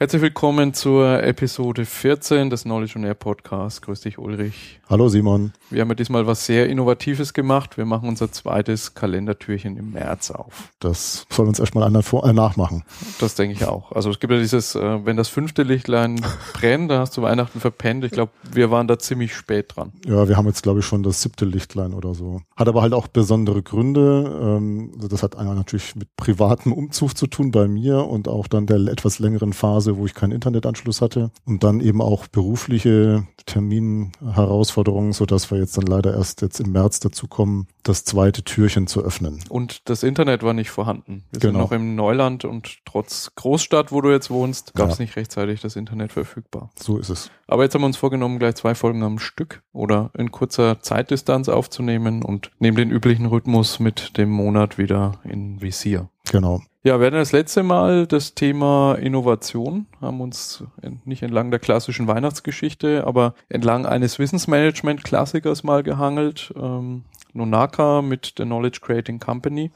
Herzlich willkommen zur Episode 14 des Knowledge on Air Podcasts. Grüß dich, Ulrich. Hallo, Simon. Wir haben ja diesmal was sehr Innovatives gemacht. Wir machen unser zweites Kalendertürchen im März auf. Das soll uns erstmal einer vor, äh, nachmachen. Das denke ich auch. Also es gibt ja dieses, äh, wenn das fünfte Lichtlein brennt, dann hast du Weihnachten verpennt. Ich glaube, wir waren da ziemlich spät dran. Ja, wir haben jetzt, glaube ich, schon das siebte Lichtlein oder so. Hat aber halt auch besondere Gründe. Ähm, also das hat einmal natürlich mit privatem Umzug zu tun bei mir und auch dann der etwas längeren Phase Phase, wo ich keinen Internetanschluss hatte und dann eben auch berufliche Terminherausforderungen, so dass wir jetzt dann leider erst jetzt im März dazu kommen, das zweite Türchen zu öffnen. Und das Internet war nicht vorhanden. Wir genau. sind noch im Neuland und trotz Großstadt, wo du jetzt wohnst, gab es ja. nicht rechtzeitig das Internet verfügbar. So ist es. Aber jetzt haben wir uns vorgenommen, gleich zwei Folgen am Stück oder in kurzer Zeitdistanz aufzunehmen und neben den üblichen Rhythmus mit dem Monat wieder in Visier. Genau. Ja, wir hatten das letzte Mal das Thema Innovation, haben uns nicht entlang der klassischen Weihnachtsgeschichte, aber entlang eines Wissensmanagement-Klassikers mal gehangelt. Ähm, Nonaka mit der Knowledge Creating Company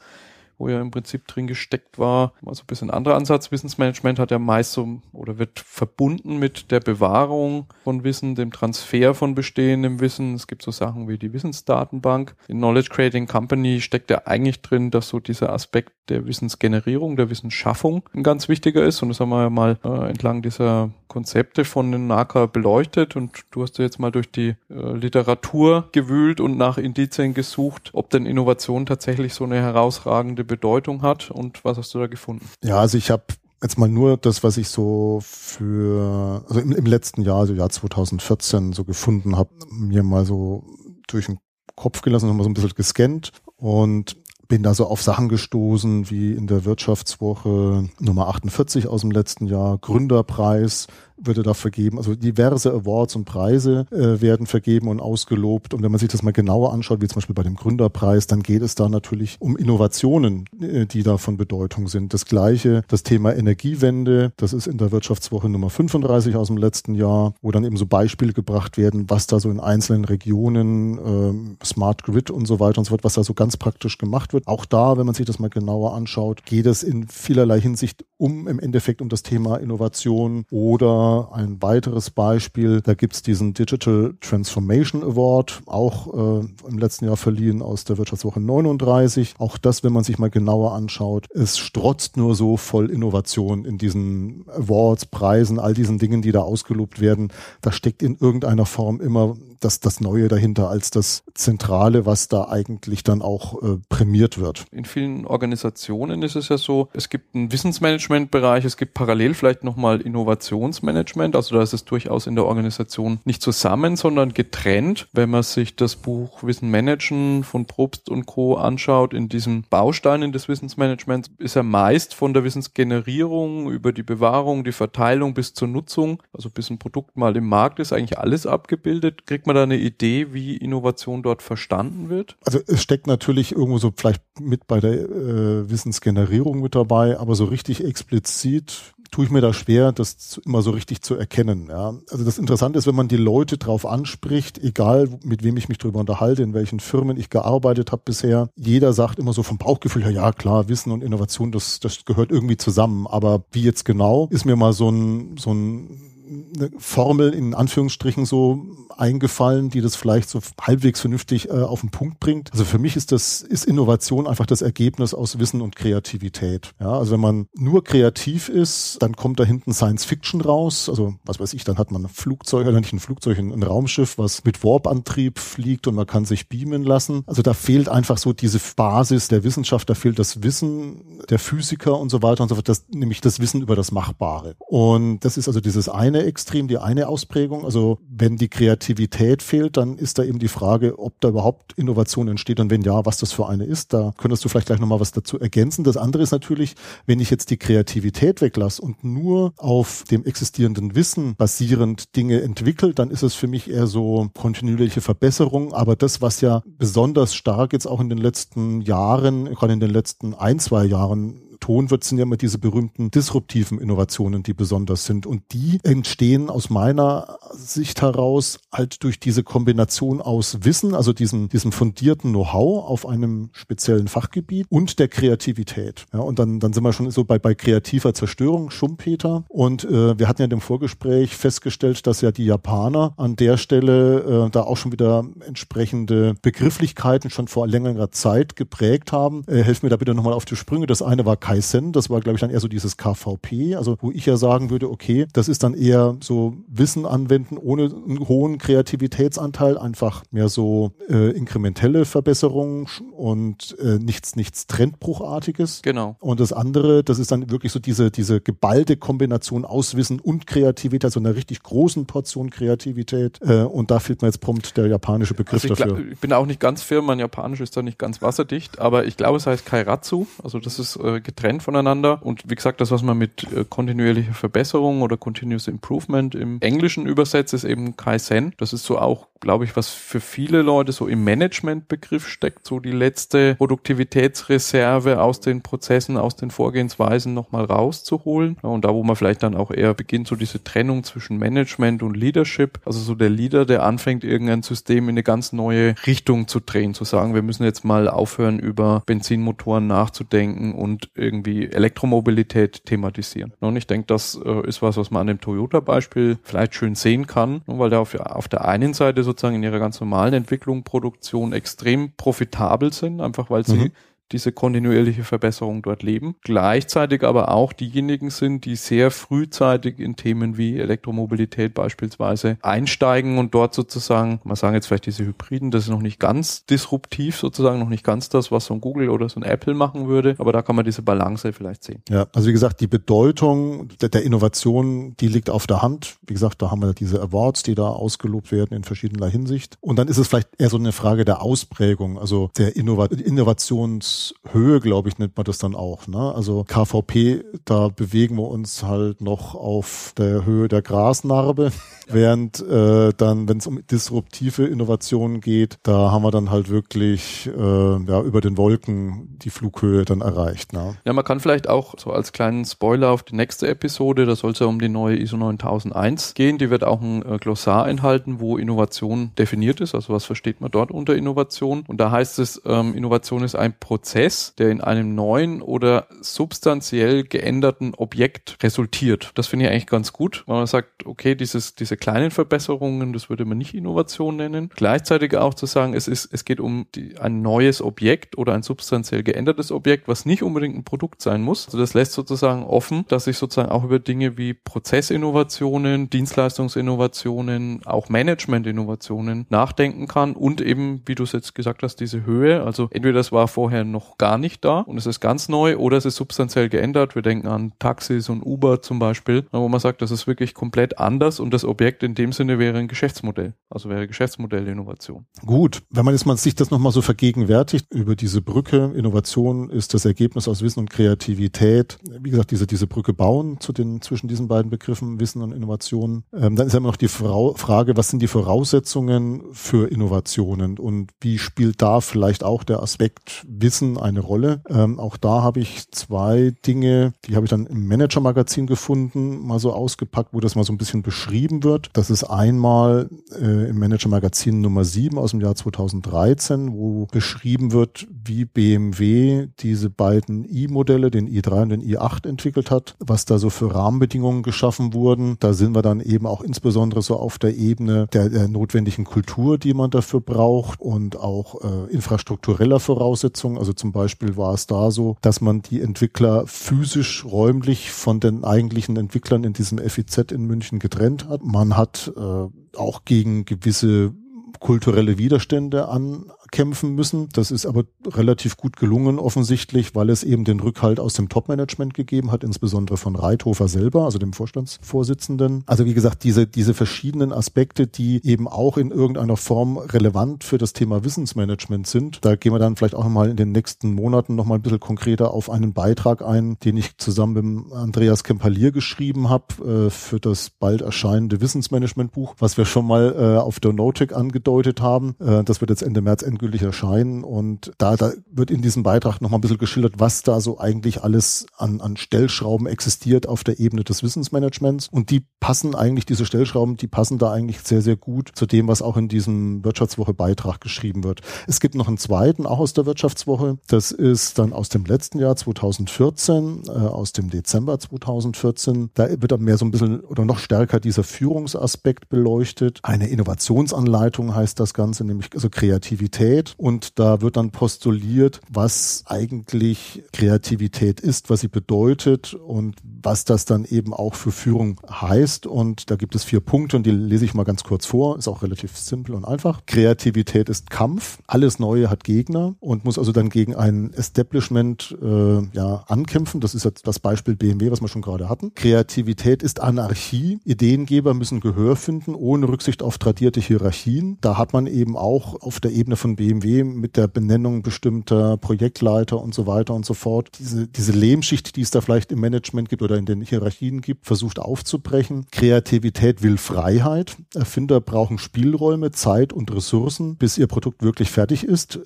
wo ja im Prinzip drin gesteckt war. Also ein bisschen anderer Ansatz. Wissensmanagement hat ja meist so oder wird verbunden mit der Bewahrung von Wissen, dem Transfer von bestehendem Wissen. Es gibt so Sachen wie die Wissensdatenbank. In Knowledge Creating Company steckt ja eigentlich drin, dass so dieser Aspekt der Wissensgenerierung, der Wissensschaffung ein ganz wichtiger ist. Und das haben wir ja mal äh, entlang dieser Konzepte von den NACA beleuchtet. Und du hast ja jetzt mal durch die äh, Literatur gewühlt und nach Indizien gesucht, ob denn Innovation tatsächlich so eine herausragende Bedeutung hat und was hast du da gefunden? Ja, also ich habe jetzt mal nur das, was ich so für, also im, im letzten Jahr, also Jahr 2014 so gefunden habe, mir mal so durch den Kopf gelassen, und mal so ein bisschen gescannt und bin da so auf Sachen gestoßen wie in der Wirtschaftswoche Nummer 48 aus dem letzten Jahr, Gründerpreis, würde da vergeben. Also diverse Awards und Preise äh, werden vergeben und ausgelobt. Und wenn man sich das mal genauer anschaut, wie zum Beispiel bei dem Gründerpreis, dann geht es da natürlich um Innovationen, äh, die da von Bedeutung sind. Das gleiche, das Thema Energiewende, das ist in der Wirtschaftswoche Nummer 35 aus dem letzten Jahr, wo dann eben so Beispiele gebracht werden, was da so in einzelnen Regionen, äh, Smart Grid und so weiter und so fort, was da so ganz praktisch gemacht wird. Auch da, wenn man sich das mal genauer anschaut, geht es in vielerlei Hinsicht um im Endeffekt um das Thema Innovation oder ein weiteres Beispiel, da gibt's diesen Digital Transformation Award, auch äh, im letzten Jahr verliehen aus der Wirtschaftswoche 39. Auch das, wenn man sich mal genauer anschaut, es strotzt nur so voll Innovation in diesen Awards, Preisen, all diesen Dingen, die da ausgelobt werden. Da steckt in irgendeiner Form immer das, das Neue dahinter als das Zentrale, was da eigentlich dann auch äh, prämiert wird. In vielen Organisationen ist es ja so, es gibt einen Wissensmanagementbereich, es gibt parallel vielleicht nochmal Innovationsmanagement, also da ist es durchaus in der Organisation nicht zusammen, sondern getrennt. Wenn man sich das Buch Wissen managen von Probst und Co. anschaut, in diesen Bausteinen des Wissensmanagements ist er meist von der Wissensgenerierung über die Bewahrung, die Verteilung bis zur Nutzung, also bis ein Produkt mal im Markt ist, eigentlich alles abgebildet. Kriegt man man da eine Idee, wie Innovation dort verstanden wird? Also es steckt natürlich irgendwo so vielleicht mit bei der äh, Wissensgenerierung mit dabei, aber so richtig explizit tue ich mir da schwer, das immer so richtig zu erkennen. Ja. Also das Interessante ist, wenn man die Leute drauf anspricht, egal mit wem ich mich darüber unterhalte, in welchen Firmen ich gearbeitet habe bisher, jeder sagt immer so vom Bauchgefühl her, ja klar, Wissen und Innovation, das, das gehört irgendwie zusammen. Aber wie jetzt genau, ist mir mal so ein, so ein eine Formel in Anführungsstrichen so eingefallen, die das vielleicht so halbwegs vernünftig äh, auf den Punkt bringt. Also für mich ist das, ist Innovation einfach das Ergebnis aus Wissen und Kreativität. Ja, also wenn man nur kreativ ist, dann kommt da hinten Science Fiction raus. Also was weiß ich, dann hat man ein Flugzeug oder nicht ein Flugzeug, ein, ein Raumschiff, was mit Warp-Antrieb fliegt und man kann sich beamen lassen. Also da fehlt einfach so diese Basis der Wissenschaft, da fehlt das Wissen der Physiker und so weiter und so fort, das, nämlich das Wissen über das Machbare. Und das ist also dieses eine Extrem, die eine Ausprägung. Also wenn die Kreativität fehlt, dann ist da eben die Frage, ob da überhaupt Innovation entsteht und wenn ja, was das für eine ist. Da könntest du vielleicht gleich nochmal was dazu ergänzen. Das andere ist natürlich, wenn ich jetzt die Kreativität weglasse und nur auf dem existierenden Wissen basierend Dinge entwickelt, dann ist es für mich eher so kontinuierliche Verbesserung. Aber das, was ja besonders stark jetzt auch in den letzten Jahren, gerade in den letzten ein, zwei Jahren betont wird, sind ja immer diese berühmten disruptiven Innovationen, die besonders sind. Und die entstehen aus meiner Sicht heraus halt durch diese Kombination aus Wissen, also diesem, diesem fundierten Know-how auf einem speziellen Fachgebiet und der Kreativität. Ja, und dann, dann sind wir schon so bei, bei kreativer Zerstörung, Schumpeter. Und äh, wir hatten ja dem Vorgespräch festgestellt, dass ja die Japaner an der Stelle äh, da auch schon wieder entsprechende Begrifflichkeiten schon vor längerer Zeit geprägt haben. Äh, helf mir da bitte nochmal auf die Sprünge. Das eine war Kaizen, das war, glaube ich, dann eher so dieses KVP, also wo ich ja sagen würde, okay, das ist dann eher so Wissen anwenden ohne einen hohen Kreativitätsanteil, einfach mehr so äh, inkrementelle Verbesserungen und äh, nichts, nichts Trendbruchartiges. Genau. Und das andere, das ist dann wirklich so diese, diese geballte Kombination aus Wissen und Kreativität, so einer richtig großen Portion Kreativität. Äh, und da fehlt mir jetzt prompt der japanische Begriff also ich dafür. Glaub, ich bin auch nicht ganz firm, mein Japanisch ist da nicht ganz wasserdicht, aber ich glaube, es heißt Kairatsu, also das ist äh, getrennt voneinander. Und wie gesagt, das, was man mit äh, kontinuierlicher Verbesserung oder Continuous Improvement im Englischen übersetzt, ist eben Kaizen. Das ist so auch glaube ich, was für viele Leute so im Managementbegriff steckt, so die letzte Produktivitätsreserve aus den Prozessen, aus den Vorgehensweisen nochmal rauszuholen. Und da, wo man vielleicht dann auch eher beginnt, so diese Trennung zwischen Management und Leadership, also so der Leader, der anfängt, irgendein System in eine ganz neue Richtung zu drehen, zu sagen, wir müssen jetzt mal aufhören, über Benzinmotoren nachzudenken und irgendwie Elektromobilität thematisieren. Und ich denke, das äh, ist was, was man an dem Toyota-Beispiel vielleicht schön sehen kann, weil der auf, auf der einen Seite so sozusagen in ihrer ganz normalen Entwicklung, Produktion extrem profitabel sind, einfach weil sie mhm diese kontinuierliche Verbesserung dort leben. Gleichzeitig aber auch diejenigen sind, die sehr frühzeitig in Themen wie Elektromobilität beispielsweise einsteigen und dort sozusagen, man sagen jetzt vielleicht diese Hybriden, das ist noch nicht ganz disruptiv sozusagen, noch nicht ganz das, was so ein Google oder so ein Apple machen würde, aber da kann man diese Balance vielleicht sehen. Ja, also wie gesagt, die Bedeutung der, der Innovation, die liegt auf der Hand. Wie gesagt, da haben wir diese Awards, die da ausgelobt werden in verschiedener Hinsicht. Und dann ist es vielleicht eher so eine Frage der Ausprägung, also der Innovat Innovations Höhe, glaube ich, nennt man das dann auch. Ne? Also KVP, da bewegen wir uns halt noch auf der Höhe der Grasnarbe, ja. während äh, dann, wenn es um disruptive Innovationen geht, da haben wir dann halt wirklich äh, ja, über den Wolken die Flughöhe dann erreicht. Ne? Ja, man kann vielleicht auch so als kleinen Spoiler auf die nächste Episode, da soll es ja um die neue ISO 9001 gehen, die wird auch ein äh, Glossar enthalten, wo Innovation definiert ist, also was versteht man dort unter Innovation. Und da heißt es, ähm, Innovation ist ein Prozess, Prozess, der in einem neuen oder substanziell geänderten Objekt resultiert. Das finde ich eigentlich ganz gut, weil man sagt, okay, dieses, diese kleinen Verbesserungen, das würde man nicht Innovation nennen. Gleichzeitig auch zu sagen, es ist, es geht um die, ein neues Objekt oder ein substanziell geändertes Objekt, was nicht unbedingt ein Produkt sein muss. Also das lässt sozusagen offen, dass ich sozusagen auch über Dinge wie Prozessinnovationen, Dienstleistungsinnovationen, auch Managementinnovationen nachdenken kann und eben, wie du es jetzt gesagt hast, diese Höhe. Also entweder das war vorher noch gar nicht da und es ist ganz neu oder es ist substanziell geändert. Wir denken an Taxis und Uber zum Beispiel, wo man sagt, das ist wirklich komplett anders und das Objekt in dem Sinne wäre ein Geschäftsmodell, also wäre Geschäftsmodellinnovation. Gut, wenn man jetzt mal sich das nochmal so vergegenwärtigt über diese Brücke, Innovation ist das Ergebnis aus Wissen und Kreativität. Wie gesagt, diese, diese Brücke bauen zu den, zwischen diesen beiden Begriffen Wissen und Innovation. Ähm, dann ist ja immer noch die Frage, was sind die Voraussetzungen für Innovationen und wie spielt da vielleicht auch der Aspekt Wissen Wissen eine Rolle. Ähm, auch da habe ich zwei Dinge, die habe ich dann im Manager-Magazin gefunden, mal so ausgepackt, wo das mal so ein bisschen beschrieben wird. Das ist einmal äh, im Manager-Magazin Nummer 7 aus dem Jahr 2013, wo beschrieben wird, wie BMW diese beiden i-Modelle, den i3 und den i8 entwickelt hat, was da so für Rahmenbedingungen geschaffen wurden. Da sind wir dann eben auch insbesondere so auf der Ebene der, der notwendigen Kultur, die man dafür braucht und auch äh, infrastruktureller Voraussetzungen, also zum Beispiel war es da so, dass man die Entwickler physisch räumlich von den eigentlichen Entwicklern in diesem FIZ in München getrennt hat. Man hat äh, auch gegen gewisse kulturelle Widerstände an, kämpfen müssen. Das ist aber relativ gut gelungen offensichtlich, weil es eben den Rückhalt aus dem Top-Management gegeben hat, insbesondere von Reithofer selber, also dem Vorstandsvorsitzenden. Also wie gesagt, diese, diese verschiedenen Aspekte, die eben auch in irgendeiner Form relevant für das Thema Wissensmanagement sind. Da gehen wir dann vielleicht auch mal in den nächsten Monaten noch mal ein bisschen konkreter auf einen Beitrag ein, den ich zusammen mit Andreas Kempalier geschrieben habe äh, für das bald erscheinende Wissensmanagement-Buch, was wir schon mal äh, auf der Notic angedeutet haben. Äh, das wird jetzt Ende März endgültig erscheinen und da, da wird in diesem Beitrag nochmal ein bisschen geschildert, was da so eigentlich alles an, an Stellschrauben existiert auf der Ebene des Wissensmanagements und die passen eigentlich, diese Stellschrauben, die passen da eigentlich sehr, sehr gut zu dem, was auch in diesem Wirtschaftswoche Beitrag geschrieben wird. Es gibt noch einen zweiten, auch aus der Wirtschaftswoche. Das ist dann aus dem letzten Jahr 2014, äh, aus dem Dezember 2014. Da wird dann mehr so ein bisschen oder noch stärker dieser Führungsaspekt beleuchtet. Eine Innovationsanleitung heißt das Ganze, nämlich also Kreativität. Und da wird dann postuliert, was eigentlich Kreativität ist, was sie bedeutet und was das dann eben auch für Führung heißt. Und da gibt es vier Punkte und die lese ich mal ganz kurz vor. Ist auch relativ simpel und einfach. Kreativität ist Kampf. Alles Neue hat Gegner und muss also dann gegen ein Establishment äh, ja ankämpfen. Das ist jetzt das Beispiel BMW, was wir schon gerade hatten. Kreativität ist Anarchie. Ideengeber müssen Gehör finden, ohne Rücksicht auf tradierte Hierarchien. Da hat man eben auch auf der Ebene von BMW mit der Benennung bestimmter Projektleiter und so weiter und so fort diese, diese Lehmschicht, die es da vielleicht im Management gibt oder in den Hierarchien gibt, versucht aufzubrechen. Kreativität will Freiheit. Erfinder brauchen Spielräume, Zeit und Ressourcen, bis ihr Produkt wirklich fertig ist.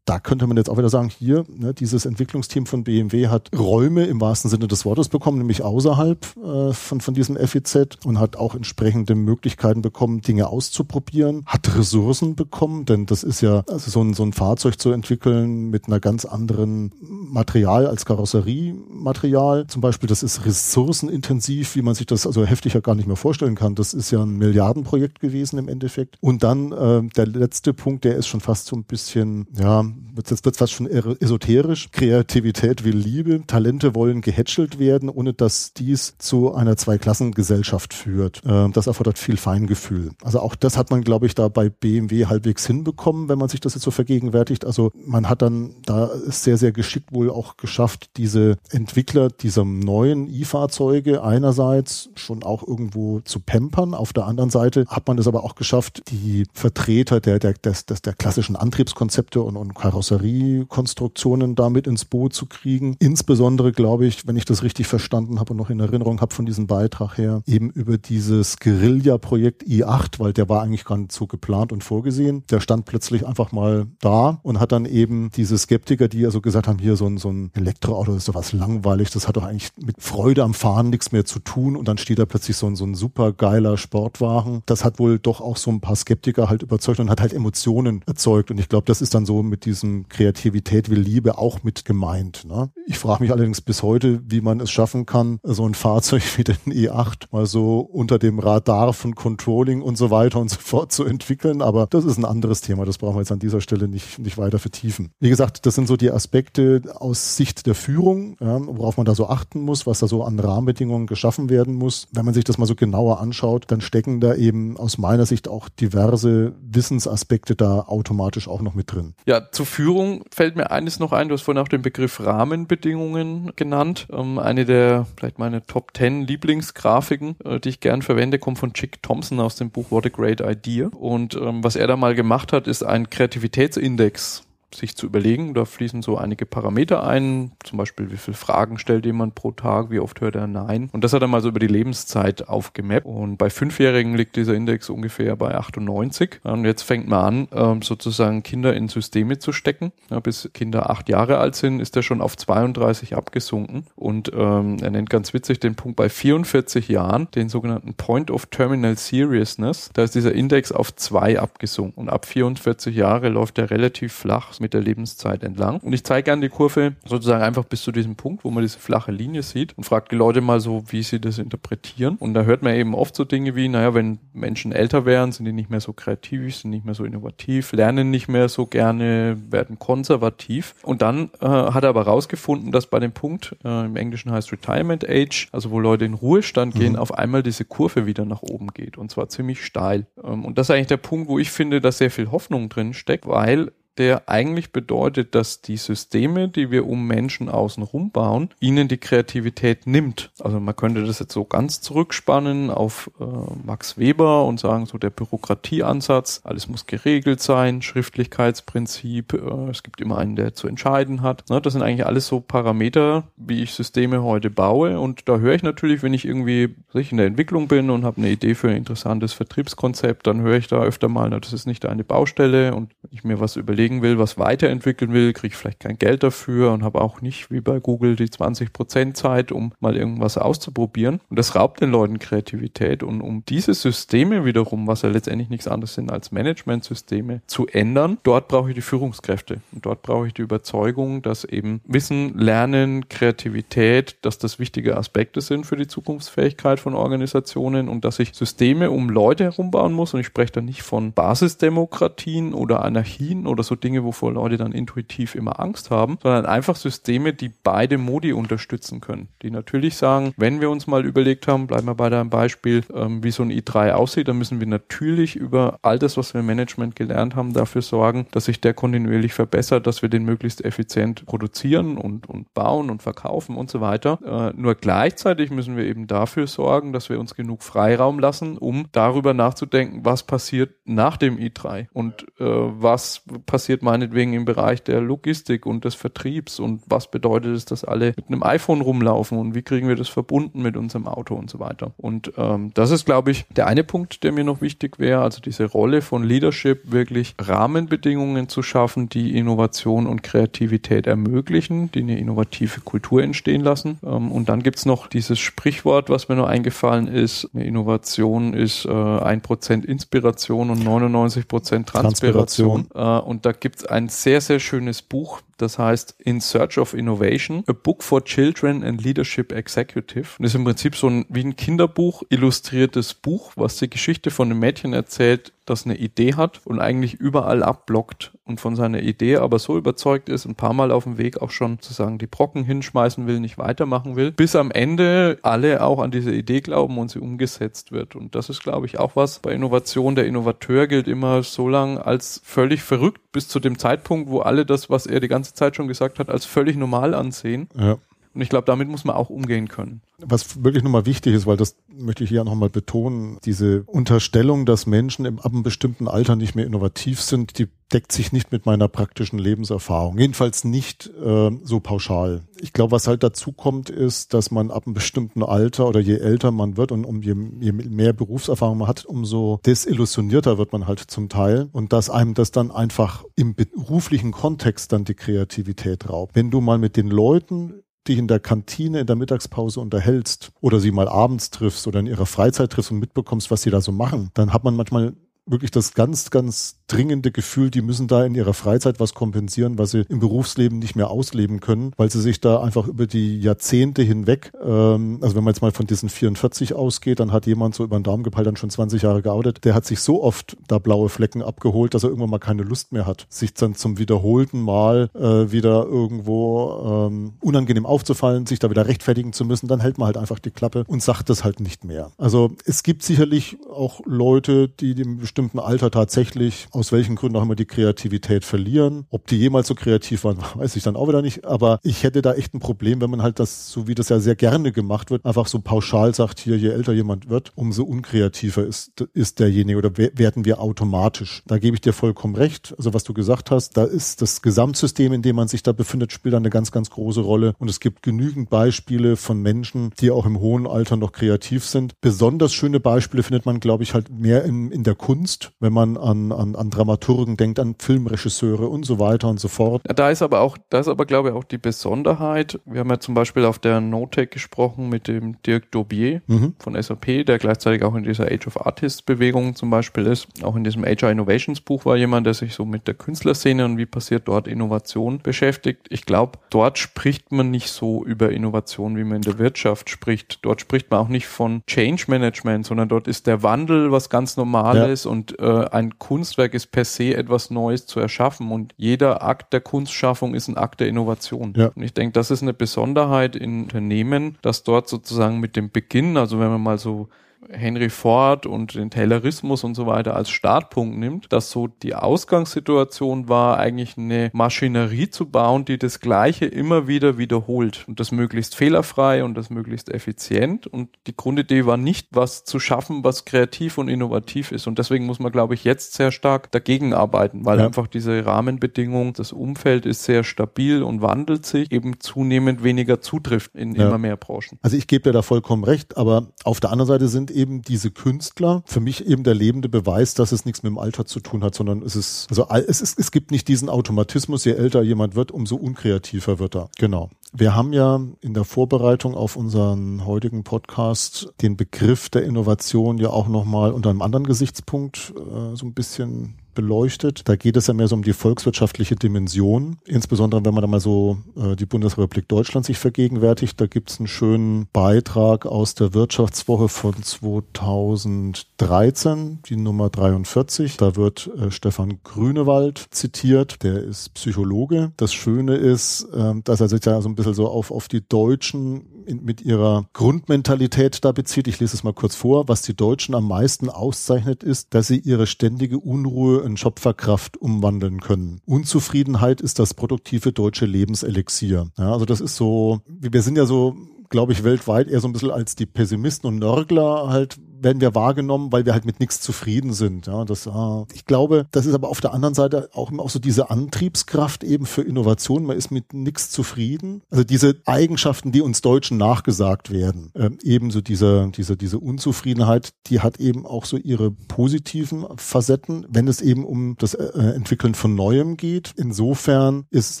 Da könnte man jetzt auch wieder sagen, hier, ne, dieses Entwicklungsteam von BMW hat Räume im wahrsten Sinne des Wortes bekommen, nämlich außerhalb äh, von, von diesem FEZ und hat auch entsprechende Möglichkeiten bekommen, Dinge auszuprobieren, hat Ressourcen bekommen, denn das ist ja, also so ein, so ein Fahrzeug zu entwickeln mit einer ganz anderen Material als Karosseriematerial. Zum Beispiel, das ist ressourcenintensiv, wie man sich das also heftiger gar nicht mehr vorstellen kann. Das ist ja ein Milliardenprojekt gewesen im Endeffekt. Und dann äh, der letzte Punkt, der ist schon fast so ein bisschen, ja, wird jetzt fast schon esoterisch. Kreativität will Liebe, Talente wollen gehätschelt werden, ohne dass dies zu einer Zweiklassengesellschaft führt. Ähm, das erfordert viel Feingefühl. Also auch das hat man, glaube ich, da bei BMW halbwegs hinbekommen, wenn man sich das jetzt so vergegenwärtigt. Also man hat dann da sehr, sehr geschickt wohl auch geschafft, diese Entwickler dieser neuen E-Fahrzeuge einerseits schon auch irgendwo zu pampern. Auf der anderen Seite hat man es aber auch geschafft, die Vertreter der, der, des, des, der klassischen Antriebskonzepte und, und Karosseriekonstruktionen damit ins Boot zu kriegen. Insbesondere glaube ich, wenn ich das richtig verstanden habe und noch in Erinnerung habe von diesem Beitrag her, eben über dieses Guerilla-Projekt i8, weil der war eigentlich gar nicht so geplant und vorgesehen. Der stand plötzlich einfach mal da und hat dann eben diese Skeptiker, die also gesagt haben, hier so ein, so ein Elektroauto ist doch was langweilig, das hat doch eigentlich mit Freude am Fahren nichts mehr zu tun und dann steht da plötzlich so ein, so ein super geiler Sportwagen. Das hat wohl doch auch so ein paar Skeptiker halt überzeugt und hat halt Emotionen erzeugt und ich glaube, das ist dann so mit diesem Kreativität will Liebe auch mit gemeint. Ne? Ich frage mich allerdings bis heute, wie man es schaffen kann, so ein Fahrzeug wie den E8 mal so unter dem Radar von Controlling und so weiter und so fort zu entwickeln. Aber das ist ein anderes Thema. Das brauchen wir jetzt an dieser Stelle nicht, nicht weiter vertiefen. Wie gesagt, das sind so die Aspekte aus Sicht der Führung, ja, worauf man da so achten muss, was da so an Rahmenbedingungen geschaffen werden muss. Wenn man sich das mal so genauer anschaut, dann stecken da eben aus meiner Sicht auch diverse Wissensaspekte da automatisch auch noch mit drin. Ja, zur Führung fällt mir eines noch ein. Du hast vorhin auch den Begriff Rahmenbedingungen genannt. Ähm, eine der vielleicht meine Top 10 Lieblingsgrafiken, äh, die ich gern verwende, kommt von Chick Thompson aus dem Buch What a Great Idea. Und ähm, was er da mal gemacht hat, ist ein Kreativitätsindex sich zu überlegen. Da fließen so einige Parameter ein, zum Beispiel wie viele Fragen stellt jemand pro Tag, wie oft hört er Nein. Und das hat er mal so über die Lebenszeit aufgemappt. Und bei Fünfjährigen liegt dieser Index ungefähr bei 98. Und jetzt fängt man an, ähm, sozusagen Kinder in Systeme zu stecken. Bis Kinder acht Jahre alt sind, ist er schon auf 32 abgesunken. Und ähm, er nennt ganz witzig den Punkt bei 44 Jahren, den sogenannten Point of Terminal Seriousness. Da ist dieser Index auf zwei abgesunken. Und ab 44 Jahre läuft er relativ flach mit der Lebenszeit entlang. Und ich zeige gerne die Kurve sozusagen einfach bis zu diesem Punkt, wo man diese flache Linie sieht und fragt die Leute mal so, wie sie das interpretieren. Und da hört man eben oft so Dinge wie, naja, wenn Menschen älter werden, sind die nicht mehr so kreativ, sind nicht mehr so innovativ, lernen nicht mehr so gerne, werden konservativ. Und dann äh, hat er aber rausgefunden, dass bei dem Punkt, äh, im Englischen heißt Retirement Age, also wo Leute in Ruhestand mhm. gehen, auf einmal diese Kurve wieder nach oben geht. Und zwar ziemlich steil. Ähm, und das ist eigentlich der Punkt, wo ich finde, dass sehr viel Hoffnung drin steckt, weil der eigentlich bedeutet, dass die Systeme, die wir um Menschen außenrum bauen, ihnen die Kreativität nimmt. Also man könnte das jetzt so ganz zurückspannen auf äh, Max Weber und sagen, so der Bürokratieansatz, alles muss geregelt sein, Schriftlichkeitsprinzip, äh, es gibt immer einen, der zu entscheiden hat. Ne, das sind eigentlich alles so Parameter, wie ich Systeme heute baue. Und da höre ich natürlich, wenn ich irgendwie ich in der Entwicklung bin und habe eine Idee für ein interessantes Vertriebskonzept, dann höre ich da öfter mal, na, das ist nicht eine Baustelle und wenn ich mir was überlegen will, was weiterentwickeln will, kriege ich vielleicht kein Geld dafür und habe auch nicht wie bei Google die 20 Prozent Zeit, um mal irgendwas auszuprobieren. Und das raubt den Leuten Kreativität. Und um diese Systeme wiederum, was ja letztendlich nichts anderes sind als Managementsysteme, zu ändern, dort brauche ich die Führungskräfte. Und dort brauche ich die Überzeugung, dass eben Wissen, Lernen, Kreativität, dass das wichtige Aspekte sind für die Zukunftsfähigkeit von Organisationen und dass ich Systeme um Leute herum bauen muss. Und ich spreche da nicht von Basisdemokratien oder Anarchien oder so Dinge, wovor Leute dann intuitiv immer Angst haben, sondern einfach Systeme, die beide Modi unterstützen können. Die natürlich sagen, wenn wir uns mal überlegt haben, bleiben wir bei deinem Beispiel, ähm, wie so ein i3 aussieht, dann müssen wir natürlich über all das, was wir im Management gelernt haben, dafür sorgen, dass sich der kontinuierlich verbessert, dass wir den möglichst effizient produzieren und, und bauen und verkaufen und so weiter. Äh, nur gleichzeitig müssen wir eben dafür sorgen, dass wir uns genug Freiraum lassen, um darüber nachzudenken, was passiert nach dem i3 und äh, was passiert meinetwegen im Bereich der Logistik und des Vertriebs und was bedeutet es, dass alle mit einem iPhone rumlaufen und wie kriegen wir das verbunden mit unserem Auto und so weiter. Und ähm, das ist, glaube ich, der eine Punkt, der mir noch wichtig wäre, also diese Rolle von Leadership, wirklich Rahmenbedingungen zu schaffen, die Innovation und Kreativität ermöglichen, die eine innovative Kultur entstehen lassen. Ähm, und dann gibt's noch dieses Sprichwort, was mir nur eingefallen ist, eine Innovation ist äh, ein Prozent Inspiration und 99 Prozent Transpiration. Transpiration. Äh, und da gibt's ein sehr, sehr schönes Buch, das heißt In Search of Innovation, a book for children and leadership executive. Und ist im Prinzip so ein wie ein Kinderbuch illustriertes Buch, was die Geschichte von einem Mädchen erzählt, das eine Idee hat und eigentlich überall abblockt und von seiner Idee aber so überzeugt ist, ein paar Mal auf dem Weg auch schon sozusagen die Brocken hinschmeißen will, nicht weitermachen will, bis am Ende alle auch an diese Idee glauben und sie umgesetzt wird. Und das ist, glaube ich, auch was bei Innovation. Der Innovateur gilt immer so lang als völlig verrückt bis zu dem Zeitpunkt, wo alle das, was er die ganze Zeit schon gesagt hat, als völlig normal ansehen. Ja. Und ich glaube, damit muss man auch umgehen können. Was wirklich nochmal wichtig ist, weil das möchte ich hier nochmal betonen, diese Unterstellung, dass Menschen im, ab einem bestimmten Alter nicht mehr innovativ sind, die deckt sich nicht mit meiner praktischen Lebenserfahrung. Jedenfalls nicht äh, so pauschal. Ich glaube, was halt dazu kommt, ist, dass man ab einem bestimmten Alter oder je älter man wird und um je, je mehr Berufserfahrung man hat, umso desillusionierter wird man halt zum Teil und dass einem das dann einfach im beruflichen Kontext dann die Kreativität raubt. Wenn du mal mit den Leuten dich in der Kantine in der Mittagspause unterhältst oder sie mal abends triffst oder in ihrer Freizeit triffst und mitbekommst, was sie da so machen, dann hat man manchmal wirklich das ganz, ganz dringende Gefühl, die müssen da in ihrer Freizeit was kompensieren, was sie im Berufsleben nicht mehr ausleben können, weil sie sich da einfach über die Jahrzehnte hinweg, ähm, also wenn man jetzt mal von diesen 44 ausgeht, dann hat jemand so über den Daumen gepeilt dann schon 20 Jahre geoutet, der hat sich so oft da blaue Flecken abgeholt, dass er irgendwann mal keine Lust mehr hat, sich dann zum wiederholten Mal äh, wieder irgendwo ähm, unangenehm aufzufallen, sich da wieder rechtfertigen zu müssen, dann hält man halt einfach die Klappe und sagt das halt nicht mehr. Also es gibt sicherlich auch Leute, die dem Alter tatsächlich aus welchen Gründen auch immer die Kreativität verlieren. Ob die jemals so kreativ waren, weiß ich dann auch wieder nicht. Aber ich hätte da echt ein Problem, wenn man halt das, so wie das ja sehr gerne gemacht wird, einfach so pauschal sagt, hier, je älter jemand wird, umso unkreativer ist, ist derjenige oder werden wir automatisch. Da gebe ich dir vollkommen recht. Also was du gesagt hast, da ist das Gesamtsystem, in dem man sich da befindet, spielt eine ganz, ganz große Rolle. Und es gibt genügend Beispiele von Menschen, die auch im hohen Alter noch kreativ sind. Besonders schöne Beispiele findet man, glaube ich, halt mehr in, in der Kunst, wenn man an, an, an Dramaturgen denkt, an Filmregisseure und so weiter und so fort. Da ist aber auch, da ist aber glaube ich auch die Besonderheit. Wir haben ja zum Beispiel auf der Notec gesprochen mit dem Dirk Daubier mhm. von SAP, der gleichzeitig auch in dieser Age of Artists Bewegung zum Beispiel ist. Auch in diesem Agile Innovations Buch war jemand, der sich so mit der Künstlerszene und wie passiert dort Innovation beschäftigt. Ich glaube, dort spricht man nicht so über Innovation, wie man in der Wirtschaft spricht. Dort spricht man auch nicht von Change Management, sondern dort ist der Wandel was ganz Normales ja. und äh, ein Kunstwerk ist per se etwas Neues zu erschaffen und jeder Akt der Kunstschaffung ist ein Akt der Innovation. Ja. Und ich denke, das ist eine Besonderheit in Unternehmen, dass dort sozusagen mit dem Beginn, also wenn man mal so Henry Ford und den Taylorismus und so weiter als Startpunkt nimmt, dass so die Ausgangssituation war, eigentlich eine Maschinerie zu bauen, die das Gleiche immer wieder wiederholt und das möglichst fehlerfrei und das möglichst effizient. Und die Grundidee war nicht, was zu schaffen, was kreativ und innovativ ist. Und deswegen muss man, glaube ich, jetzt sehr stark dagegen arbeiten, weil ja. einfach diese Rahmenbedingungen, das Umfeld ist sehr stabil und wandelt sich, eben zunehmend weniger zutrifft in ja. immer mehr Branchen. Also ich gebe dir da vollkommen recht, aber auf der anderen Seite sind eben diese Künstler für mich eben der lebende Beweis, dass es nichts mit dem Alter zu tun hat, sondern es ist, also es ist, es gibt nicht diesen Automatismus, je älter jemand wird, umso unkreativer wird er. Genau. Wir haben ja in der Vorbereitung auf unseren heutigen Podcast den Begriff der Innovation ja auch nochmal unter einem anderen Gesichtspunkt äh, so ein bisschen beleuchtet. Da geht es ja mehr so um die volkswirtschaftliche Dimension, insbesondere wenn man da mal so äh, die Bundesrepublik Deutschland sich vergegenwärtigt. Da gibt es einen schönen Beitrag aus der Wirtschaftswoche von 2013, die Nummer 43. Da wird äh, Stefan Grünewald zitiert, der ist Psychologe. Das Schöne ist, äh, dass er sich ja so ein bisschen so auf, auf die Deutschen in, mit ihrer Grundmentalität da bezieht. Ich lese es mal kurz vor. Was die Deutschen am meisten auszeichnet, ist, dass sie ihre ständige Unruhe in Schöpferkraft umwandeln können. Unzufriedenheit ist das produktive deutsche Lebenselixier. Ja, also das ist so, wir sind ja so glaube ich, weltweit eher so ein bisschen als die Pessimisten und Nörgler halt werden wir wahrgenommen, weil wir halt mit nichts zufrieden sind. Ja, das, äh, ich glaube, das ist aber auf der anderen Seite auch immer auch so diese Antriebskraft eben für Innovation. Man ist mit nichts zufrieden. Also diese Eigenschaften, die uns Deutschen nachgesagt werden, äh, ebenso diese, diese, diese Unzufriedenheit, die hat eben auch so ihre positiven Facetten, wenn es eben um das äh, Entwickeln von Neuem geht. Insofern ist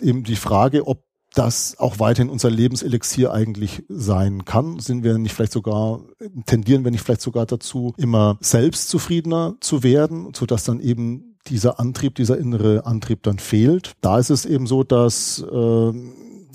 eben die Frage, ob das auch weiterhin unser Lebenselixier eigentlich sein kann. Sind wir nicht vielleicht sogar, tendieren wir nicht vielleicht sogar dazu, immer selbstzufriedener zu werden, so dass dann eben dieser Antrieb, dieser innere Antrieb dann fehlt. Da ist es eben so, dass äh,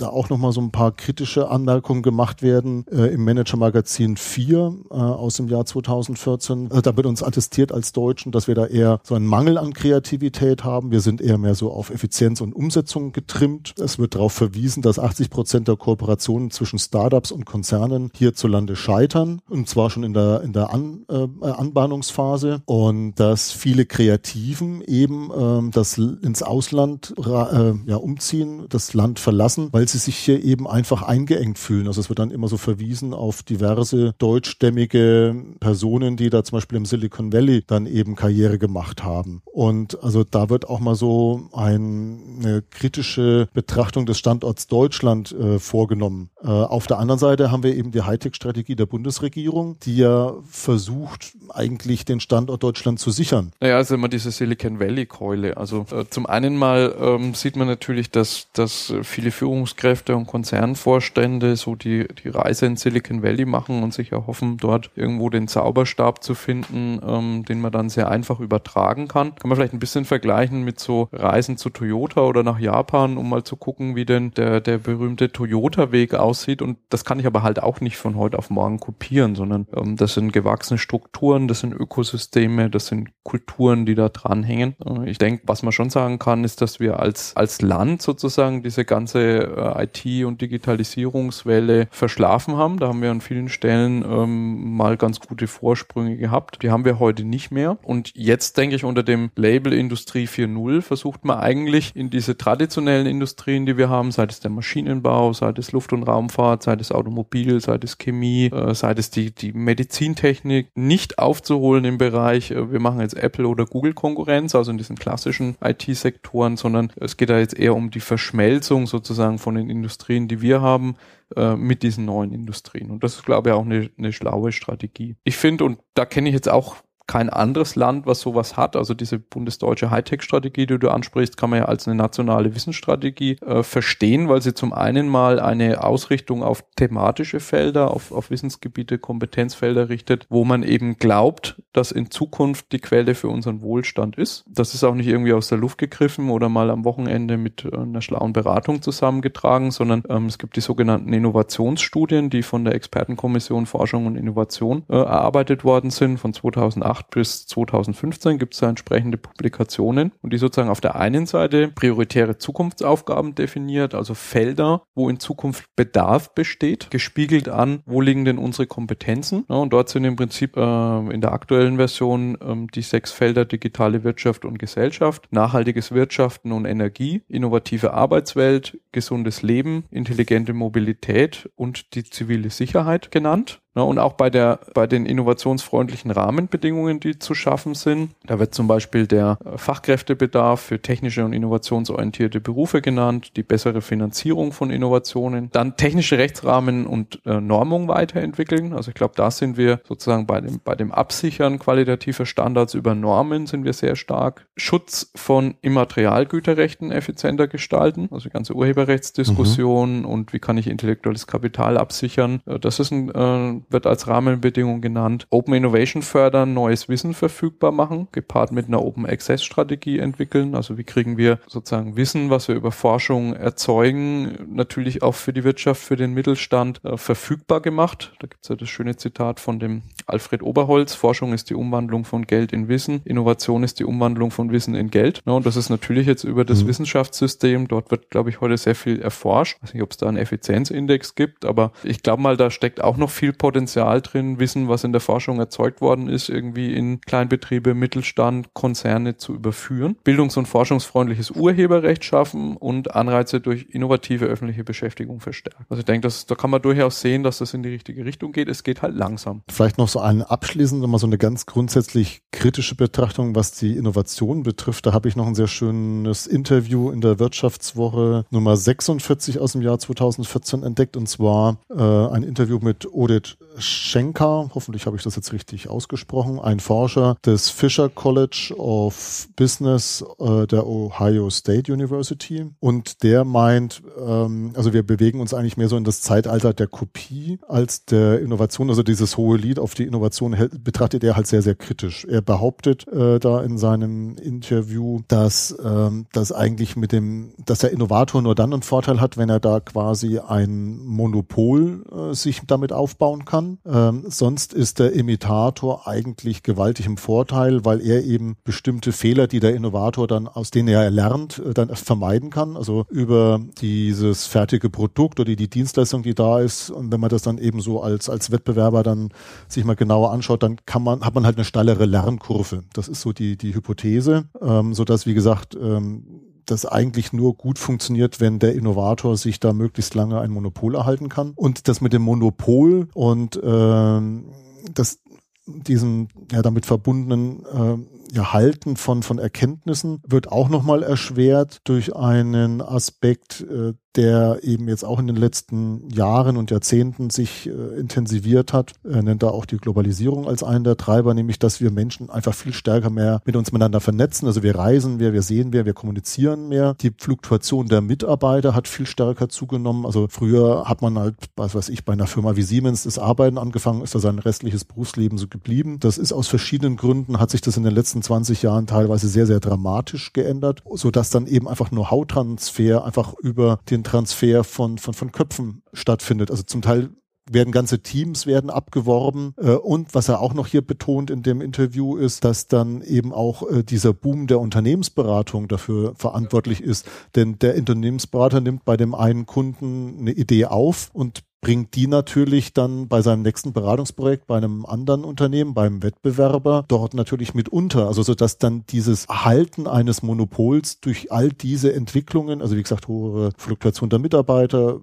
da auch nochmal so ein paar kritische Anmerkungen gemacht werden äh, im Manager-Magazin 4 äh, aus dem Jahr 2014. Also da wird uns attestiert als Deutschen, dass wir da eher so einen Mangel an Kreativität haben. Wir sind eher mehr so auf Effizienz und Umsetzung getrimmt. Es wird darauf verwiesen, dass 80 Prozent der Kooperationen zwischen Startups und Konzernen hierzulande scheitern und zwar schon in der in der An, äh, Anbahnungsphase und dass viele Kreativen eben äh, das ins Ausland äh, ja umziehen, das Land verlassen, weil weil sie sich hier eben einfach eingeengt fühlen. Also es wird dann immer so verwiesen auf diverse deutschstämmige Personen, die da zum Beispiel im Silicon Valley dann eben Karriere gemacht haben. Und also da wird auch mal so ein, eine kritische Betrachtung des Standorts Deutschland äh, vorgenommen. Äh, auf der anderen Seite haben wir eben die Hightech-Strategie der Bundesregierung, die ja versucht, eigentlich den Standort Deutschland zu sichern. Naja, also immer diese Silicon Valley-Keule. Also äh, zum einen mal ähm, sieht man natürlich, dass, dass viele Führungs Führungskräfte und Konzernvorstände so die, die Reise in Silicon Valley machen und sich erhoffen, dort irgendwo den Zauberstab zu finden, ähm, den man dann sehr einfach übertragen kann. Kann man vielleicht ein bisschen vergleichen mit so Reisen zu Toyota oder nach Japan, um mal zu gucken, wie denn der, der berühmte Toyota-Weg aussieht. Und das kann ich aber halt auch nicht von heute auf morgen kopieren, sondern ähm, das sind gewachsene Strukturen, das sind Ökosysteme, das sind Kulturen, die da dranhängen. Äh, ich denke, was man schon sagen kann, ist, dass wir als, als Land sozusagen diese ganze äh, IT- und Digitalisierungswelle verschlafen haben. Da haben wir an vielen Stellen ähm, mal ganz gute Vorsprünge gehabt. Die haben wir heute nicht mehr. Und jetzt denke ich, unter dem Label Industrie 4.0 versucht man eigentlich in diese traditionellen Industrien, die wir haben, sei es der Maschinenbau, sei es Luft- und Raumfahrt, sei es Automobil, sei es Chemie, äh, sei es die, die Medizintechnik, nicht aufzuholen im Bereich, äh, wir machen jetzt Apple oder Google Konkurrenz, also in diesen klassischen IT-Sektoren, sondern es geht da jetzt eher um die Verschmelzung sozusagen von den Industrien, die wir haben, äh, mit diesen neuen Industrien. Und das ist, glaube ich, auch eine, eine schlaue Strategie. Ich finde, und da kenne ich jetzt auch kein anderes Land, was sowas hat. Also diese bundesdeutsche Hightech-Strategie, die du ansprichst, kann man ja als eine nationale Wissensstrategie äh, verstehen, weil sie zum einen mal eine Ausrichtung auf thematische Felder, auf, auf Wissensgebiete, Kompetenzfelder richtet, wo man eben glaubt, dass in Zukunft die Quelle für unseren Wohlstand ist. Das ist auch nicht irgendwie aus der Luft gegriffen oder mal am Wochenende mit äh, einer schlauen Beratung zusammengetragen, sondern ähm, es gibt die sogenannten Innovationsstudien, die von der Expertenkommission Forschung und Innovation äh, erarbeitet worden sind von 2008 2008 bis 2015 gibt es da entsprechende Publikationen und die sozusagen auf der einen Seite prioritäre Zukunftsaufgaben definiert, also Felder, wo in Zukunft Bedarf besteht, gespiegelt an, wo liegen denn unsere Kompetenzen. Ja, und dort sind im Prinzip äh, in der aktuellen Version äh, die sechs Felder digitale Wirtschaft und Gesellschaft, nachhaltiges Wirtschaften und Energie, innovative Arbeitswelt, gesundes Leben, intelligente Mobilität und die zivile Sicherheit genannt. Ne, und auch bei der, bei den innovationsfreundlichen Rahmenbedingungen, die zu schaffen sind. Da wird zum Beispiel der äh, Fachkräftebedarf für technische und innovationsorientierte Berufe genannt, die bessere Finanzierung von Innovationen, dann technische Rechtsrahmen und äh, Normung weiterentwickeln. Also ich glaube, da sind wir sozusagen bei dem, bei dem Absichern qualitativer Standards über Normen sind wir sehr stark. Schutz von Immaterialgüterrechten effizienter gestalten, also die ganze Urheberrechtsdiskussion mhm. und wie kann ich intellektuelles Kapital absichern. Äh, das ist ein äh, wird als Rahmenbedingung genannt. Open Innovation fördern, neues Wissen verfügbar machen, gepaart mit einer Open Access Strategie entwickeln. Also wie kriegen wir sozusagen Wissen, was wir über Forschung erzeugen, natürlich auch für die Wirtschaft, für den Mittelstand äh, verfügbar gemacht. Da gibt es ja das schöne Zitat von dem Alfred Oberholz. Forschung ist die Umwandlung von Geld in Wissen. Innovation ist die Umwandlung von Wissen in Geld. Ja, und das ist natürlich jetzt über das mhm. Wissenschaftssystem. Dort wird, glaube ich, heute sehr viel erforscht. Ich weiß nicht, ob es da einen Effizienzindex gibt, aber ich glaube mal, da steckt auch noch viel Potenzial drin, Wissen, was in der Forschung erzeugt worden ist, irgendwie in Kleinbetriebe, Mittelstand, Konzerne zu überführen. Bildungs- und forschungsfreundliches Urheberrecht schaffen und Anreize durch innovative öffentliche Beschäftigung verstärken. Also ich denke, das, da kann man durchaus sehen, dass das in die richtige Richtung geht. Es geht halt langsam. Vielleicht noch so ein abschließend nochmal so eine ganz grundsätzlich kritische Betrachtung, was die Innovation betrifft. Da habe ich noch ein sehr schönes Interview in der Wirtschaftswoche Nummer 46 aus dem Jahr 2014 entdeckt und zwar äh, ein Interview mit Odit Schenker, hoffentlich habe ich das jetzt richtig ausgesprochen, ein Forscher des Fisher College of Business äh, der Ohio State University. Und der meint, ähm, also wir bewegen uns eigentlich mehr so in das Zeitalter der Kopie als der Innovation. Also dieses hohe Lied auf die Innovation betrachtet er halt sehr, sehr kritisch. Er behauptet äh, da in seinem Interview, dass ähm, das eigentlich mit dem, dass der Innovator nur dann einen Vorteil hat, wenn er da quasi ein Monopol äh, sich damit aufbauen kann kann. Ähm, sonst ist der Imitator eigentlich gewaltig im Vorteil, weil er eben bestimmte Fehler, die der Innovator dann, aus denen er lernt, äh, dann vermeiden kann. Also über dieses fertige Produkt oder die Dienstleistung, die da ist. Und wenn man das dann eben so als, als Wettbewerber dann sich mal genauer anschaut, dann kann man, hat man halt eine steilere Lernkurve. Das ist so die, die Hypothese, ähm, so wie gesagt, ähm, das eigentlich nur gut funktioniert, wenn der Innovator sich da möglichst lange ein Monopol erhalten kann. Und das mit dem Monopol und ähm, das diesen ja damit verbundenen äh, ja, Halten von von Erkenntnissen wird auch nochmal erschwert durch einen Aspekt, äh, der eben jetzt auch in den letzten Jahren und Jahrzehnten sich äh, intensiviert hat. Er nennt da auch die Globalisierung als einen der Treiber, nämlich dass wir Menschen einfach viel stärker mehr mit uns miteinander vernetzen. Also wir reisen mehr, wir sehen mehr, wir kommunizieren mehr. Die Fluktuation der Mitarbeiter hat viel stärker zugenommen. Also früher hat man halt, was weiß ich, bei einer Firma wie Siemens das Arbeiten angefangen, ist da sein restliches Berufsleben so geblieben. Das ist aus verschiedenen Gründen, hat sich das in den letzten 20 Jahren teilweise sehr, sehr dramatisch geändert, sodass dann eben einfach nur Hauttransfer einfach über den Transfer von, von, von Köpfen stattfindet. Also zum Teil werden ganze Teams werden abgeworben äh, und was er auch noch hier betont in dem Interview ist, dass dann eben auch äh, dieser Boom der Unternehmensberatung dafür verantwortlich ist, denn der Unternehmensberater nimmt bei dem einen Kunden eine Idee auf und bringt die natürlich dann bei seinem nächsten Beratungsprojekt bei einem anderen Unternehmen, beim Wettbewerber dort natürlich mit unter. Also so dass dann dieses Erhalten eines Monopols durch all diese Entwicklungen, also wie gesagt, hohe Fluktuation der Mitarbeiter,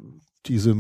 diese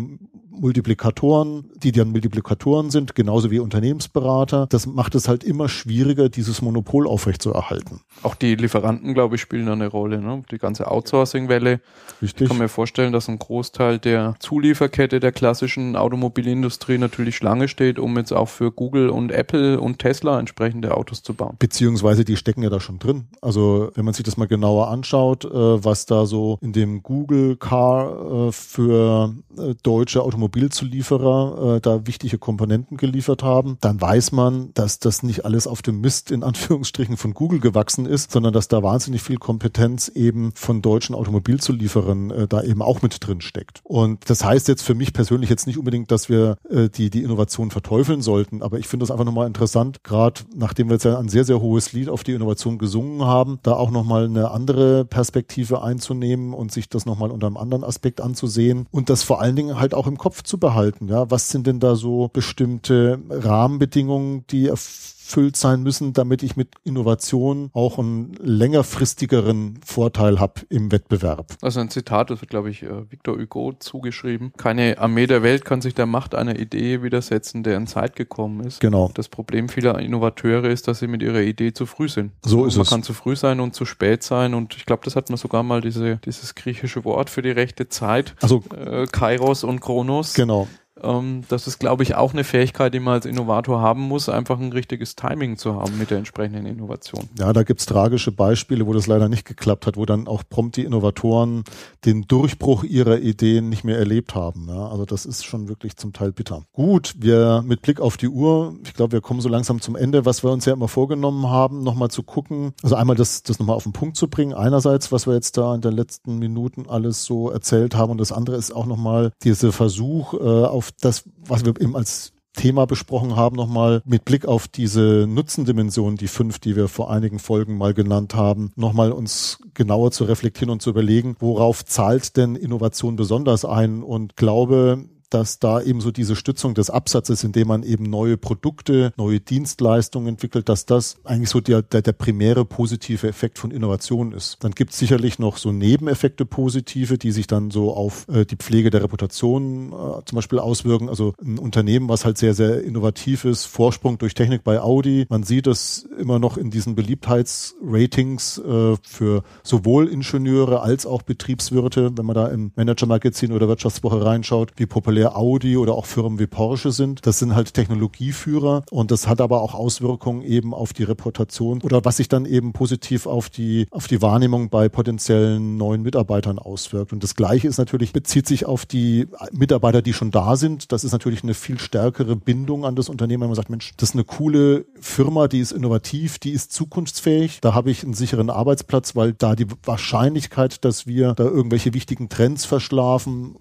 Multiplikatoren, die dann Multiplikatoren sind, genauso wie Unternehmensberater. Das macht es halt immer schwieriger, dieses Monopol aufrechtzuerhalten. Auch die Lieferanten, glaube ich, spielen eine Rolle. Ne? Die ganze Outsourcing-Welle. Richtig. Ich kann mir vorstellen, dass ein Großteil der Zulieferkette der klassischen Automobilindustrie natürlich Schlange steht, um jetzt auch für Google und Apple und Tesla entsprechende Autos zu bauen. Beziehungsweise die stecken ja da schon drin. Also wenn man sich das mal genauer anschaut, äh, was da so in dem Google Car äh, für äh, deutsche Automobilindustrie Automobilzulieferer äh, da wichtige Komponenten geliefert haben, dann weiß man, dass das nicht alles auf dem Mist in Anführungsstrichen von Google gewachsen ist, sondern dass da wahnsinnig viel Kompetenz eben von deutschen Automobilzulieferern äh, da eben auch mit drin steckt. Und das heißt jetzt für mich persönlich jetzt nicht unbedingt, dass wir äh, die, die Innovation verteufeln sollten, aber ich finde das einfach nochmal interessant, gerade nachdem wir jetzt ja ein sehr, sehr hohes Lied auf die Innovation gesungen haben, da auch nochmal eine andere Perspektive einzunehmen und sich das nochmal unter einem anderen Aspekt anzusehen und das vor allen Dingen halt auch im Kopf zu behalten. Ja, was sind denn da so bestimmte Rahmenbedingungen, die erfüllt sein müssen, damit ich mit Innovation auch einen längerfristigeren Vorteil habe im Wettbewerb. Also ein Zitat, das wird, glaube ich, äh, Victor Hugo zugeschrieben. Keine Armee der Welt kann sich der Macht einer Idee widersetzen, der in Zeit gekommen ist. Genau. Das Problem vieler Innovateure ist, dass sie mit ihrer Idee zu früh sind. So ist man es. kann zu früh sein und zu spät sein und ich glaube, das hat man sogar mal diese, dieses griechische Wort für die rechte Zeit, Also äh, Kairos und Kronos. genau. Ähm, das ist, glaube ich, auch eine Fähigkeit, die man als Innovator haben muss, einfach ein richtiges Timing zu haben mit der entsprechenden Innovation. Ja, da gibt's tragische Beispiele, wo das leider nicht geklappt hat, wo dann auch prompt die Innovatoren den Durchbruch ihrer Ideen nicht mehr erlebt haben. Ja, also das ist schon wirklich zum Teil bitter. Gut, wir mit Blick auf die Uhr, ich glaube, wir kommen so langsam zum Ende, was wir uns ja immer vorgenommen haben, nochmal zu gucken, also einmal das, das nochmal auf den Punkt zu bringen. Einerseits, was wir jetzt da in den letzten Minuten alles so erzählt haben und das andere ist auch nochmal dieser Versuch, äh, auf das, was wir eben als Thema besprochen haben, nochmal mit Blick auf diese Nutzendimension, die fünf, die wir vor einigen Folgen mal genannt haben, nochmal uns genauer zu reflektieren und zu überlegen, worauf zahlt denn Innovation besonders ein? Und glaube, dass da eben so diese Stützung des Absatzes, indem man eben neue Produkte, neue Dienstleistungen entwickelt, dass das eigentlich so der, der, der primäre positive Effekt von Innovation ist. Dann gibt es sicherlich noch so Nebeneffekte positive, die sich dann so auf äh, die Pflege der Reputation äh, zum Beispiel auswirken. Also ein Unternehmen, was halt sehr, sehr innovativ ist, Vorsprung durch Technik bei Audi. Man sieht es immer noch in diesen Beliebtheitsratings äh, für sowohl Ingenieure als auch Betriebswirte, wenn man da im Manager-Magazin oder Wirtschaftswoche reinschaut, wie populär Audi oder auch Firmen wie Porsche sind. Das sind halt Technologieführer und das hat aber auch Auswirkungen eben auf die Reputation oder was sich dann eben positiv auf die, auf die Wahrnehmung bei potenziellen neuen Mitarbeitern auswirkt. Und das Gleiche ist natürlich, bezieht sich auf die Mitarbeiter, die schon da sind. Das ist natürlich eine viel stärkere Bindung an das Unternehmen, wenn man sagt, Mensch, das ist eine coole Firma, die ist innovativ, die ist zukunftsfähig. Da habe ich einen sicheren Arbeitsplatz, weil da die Wahrscheinlichkeit, dass wir da irgendwelche wichtigen Trends verschlafen,